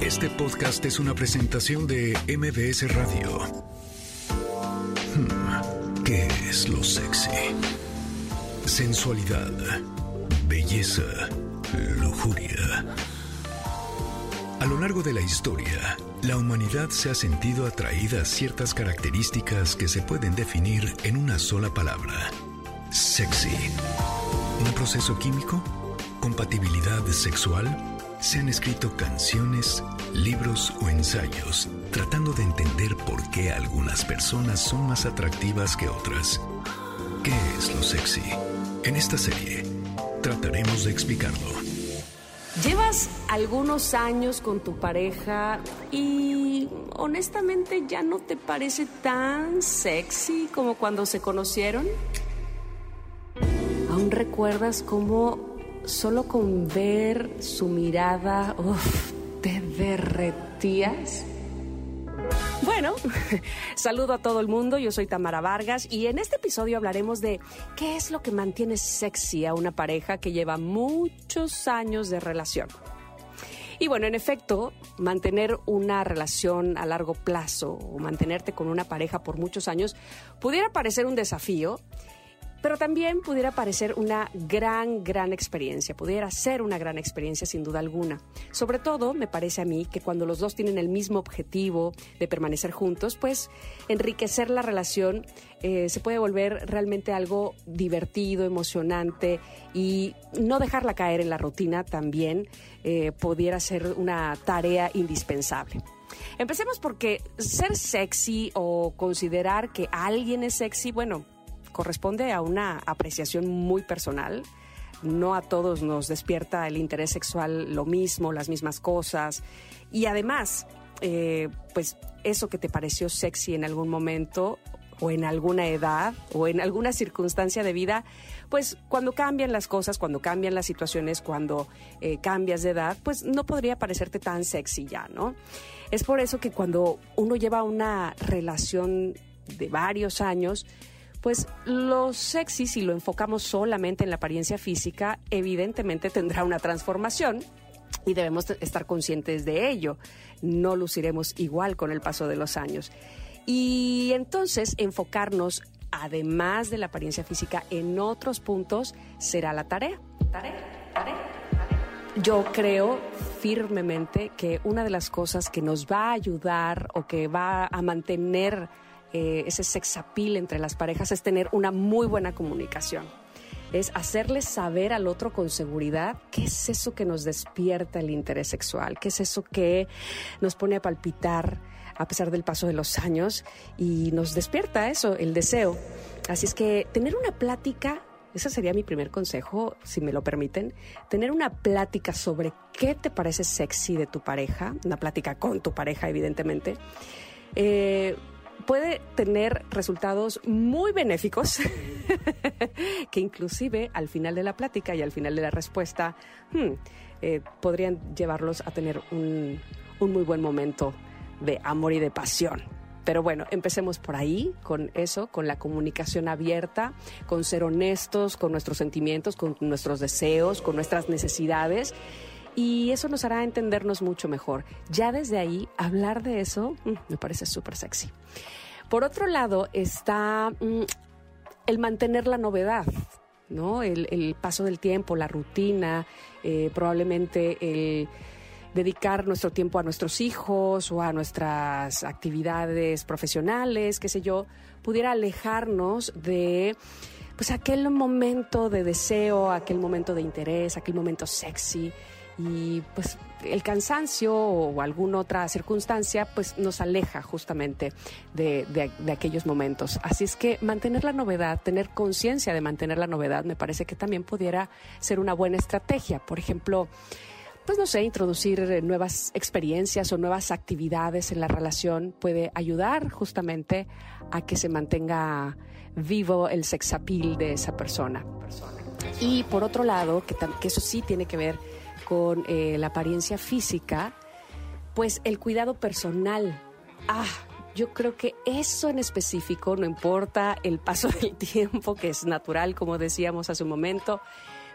Este podcast es una presentación de MBS Radio. Hmm, ¿Qué es lo sexy? Sensualidad, belleza, lujuria. A lo largo de la historia, la humanidad se ha sentido atraída a ciertas características que se pueden definir en una sola palabra. Sexy. ¿Un proceso químico? ¿Compatibilidad sexual? Se han escrito canciones, libros o ensayos tratando de entender por qué algunas personas son más atractivas que otras. ¿Qué es lo sexy? En esta serie trataremos de explicarlo. Llevas algunos años con tu pareja y honestamente ya no te parece tan sexy como cuando se conocieron. ¿Aún recuerdas cómo solo con ver su mirada, uf, te derretías. Bueno, saludo a todo el mundo, yo soy Tamara Vargas y en este episodio hablaremos de qué es lo que mantiene sexy a una pareja que lleva muchos años de relación. Y bueno, en efecto, mantener una relación a largo plazo o mantenerte con una pareja por muchos años pudiera parecer un desafío pero también pudiera parecer una gran, gran experiencia, pudiera ser una gran experiencia sin duda alguna. Sobre todo, me parece a mí que cuando los dos tienen el mismo objetivo de permanecer juntos, pues enriquecer la relación eh, se puede volver realmente algo divertido, emocionante y no dejarla caer en la rutina también eh, pudiera ser una tarea indispensable. Empecemos porque ser sexy o considerar que alguien es sexy, bueno, corresponde a una apreciación muy personal. No a todos nos despierta el interés sexual lo mismo, las mismas cosas. Y además, eh, pues eso que te pareció sexy en algún momento o en alguna edad o en alguna circunstancia de vida, pues cuando cambian las cosas, cuando cambian las situaciones, cuando eh, cambias de edad, pues no podría parecerte tan sexy ya, ¿no? Es por eso que cuando uno lleva una relación de varios años, pues lo sexy, si lo enfocamos solamente en la apariencia física, evidentemente tendrá una transformación y debemos estar conscientes de ello. No luciremos igual con el paso de los años. Y entonces enfocarnos, además de la apariencia física, en otros puntos será la tarea. Tarea, tarea. Yo creo firmemente que una de las cosas que nos va a ayudar o que va a mantener eh, ese sex appeal entre las parejas es tener una muy buena comunicación. Es hacerles saber al otro con seguridad qué es eso que nos despierta el interés sexual, qué es eso que nos pone a palpitar a pesar del paso de los años y nos despierta eso, el deseo. Así es que tener una plática ese sería mi primer consejo, si me lo permiten. Tener una plática sobre qué te parece sexy de tu pareja, una plática con tu pareja, evidentemente. Eh, puede tener resultados muy benéficos que inclusive al final de la plática y al final de la respuesta hmm, eh, podrían llevarlos a tener un, un muy buen momento de amor y de pasión. Pero bueno, empecemos por ahí, con eso, con la comunicación abierta, con ser honestos con nuestros sentimientos, con nuestros deseos, con nuestras necesidades y eso nos hará entendernos mucho mejor. Ya desde ahí, hablar de eso mm, me parece súper sexy. Por otro lado, está mm, el mantener la novedad. ¿no? El, paso del tiempo, la rutina, eh, probablemente el dedicar nuestro tiempo a nuestros hijos o a nuestras actividades profesionales, qué sé yo, pudiera alejarnos de pues aquel momento de deseo, aquel momento de interés, aquel momento sexy y pues el cansancio o alguna otra circunstancia pues nos aleja justamente de, de, aquellos momentos. Así es que mantener la novedad, tener conciencia de mantener la novedad me parece que también pudiera ser una buena estrategia. Por ejemplo, pues no sé, introducir nuevas experiencias o nuevas actividades en la relación puede ayudar justamente a que se mantenga vivo el sex appeal de esa persona. Y por otro lado, que, que eso sí tiene que ver con eh, la apariencia física, pues el cuidado personal. Ah, yo creo que eso en específico, no importa el paso del tiempo, que es natural, como decíamos hace un momento,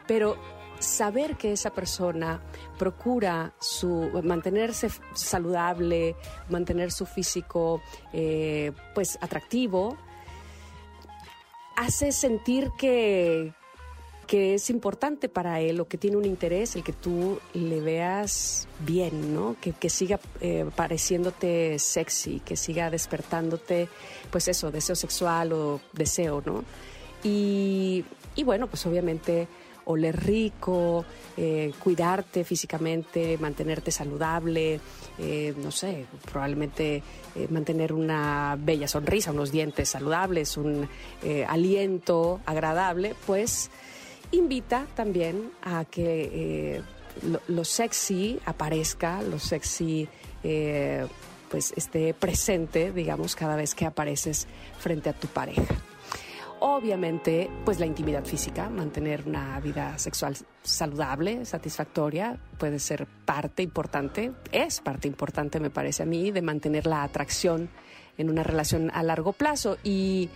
pero saber que esa persona procura su mantenerse saludable, mantener su físico eh, pues atractivo, hace sentir que, que es importante para él o que tiene un interés el que tú le veas bien, ¿no? Que, siga eh, pareciéndote sexy, que siga despertándote, pues eso, deseo sexual o deseo, ¿no? Y, bueno, pues obviamente oler rico, eh, cuidarte físicamente, mantenerte saludable, eh, no sé, probablemente mantener una bella sonrisa, unos dientes saludables, un aliento agradable, pues invita también a que eh, lo, sexy aparezca, lo sexy eh, pues esté presente, digamos, cada vez que apareces frente a tu pareja. Obviamente, pues la intimidad física, mantener una vida sexual saludable, satisfactoria, puede ser parte importante, es parte importante, me parece a mí, de mantener la atracción en una relación a largo plazo y,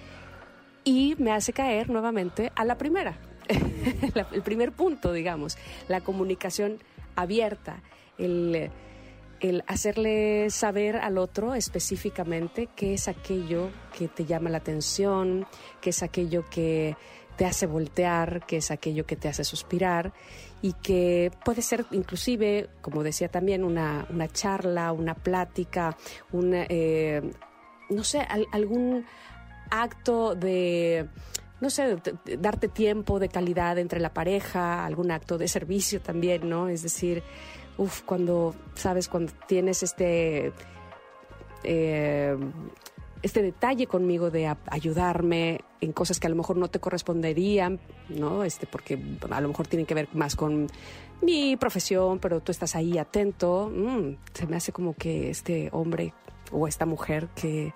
y me hace caer nuevamente a la primera, el primer punto, digamos, la comunicación abierta, el, hacerle saber al otro específicamente qué es aquello que te llama la atención, qué es aquello que te hace voltear, qué es aquello que te hace suspirar y que puede ser inclusive, como decía también, una, charla, una plática, una, eh, no sé, algún acto de no sé, darte tiempo de calidad entre la pareja, algún acto de servicio también, ¿no? Es decir, uff, cuando, sabes, cuando tienes este, eh, este detalle conmigo de ayudarme en cosas que a lo mejor no te corresponderían, ¿no? Este, porque a lo mejor tienen que ver más con mi profesión, pero tú estás ahí atento, mm, se me hace como que este hombre o esta mujer que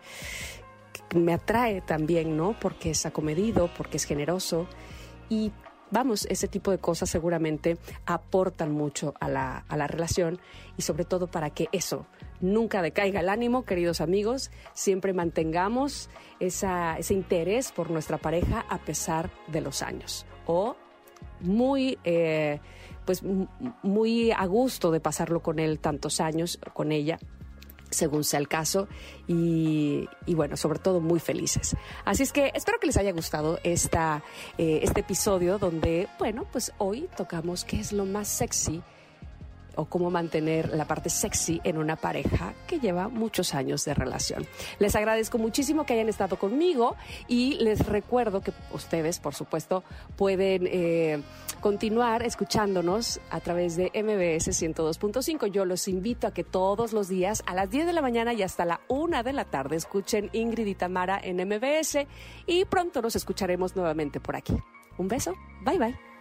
me atrae también, ¿no? Porque es acomedido, porque es generoso. Y vamos, ese tipo de cosas seguramente aportan mucho a la, a la relación y sobre todo para que eso nunca decaiga el ánimo, queridos amigos, siempre mantengamos esa, ese interés por nuestra pareja a pesar de los años. O muy... Eh, pues muy a gusto de pasarlo con él tantos años, con ella, según sea el caso, y, bueno, sobre todo muy felices. Así es que espero que les haya gustado esta, eh, este episodio donde, bueno, pues hoy tocamos qué es lo más sexy o cómo mantener la parte sexy en una pareja que lleva muchos años de relación. Les agradezco muchísimo que hayan estado conmigo y les recuerdo que ustedes, por supuesto, pueden eh, continuar escuchándonos a través de MBS 102.5. Yo los invito a que todos los días a las 10 de la mañana y hasta la 1 de la tarde escuchen Ingrid y Tamara en MBS y pronto nos escucharemos nuevamente por aquí. Un beso, bye bye.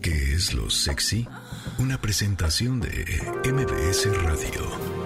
¿Qué es lo sexy? Una presentación de MBS Radio.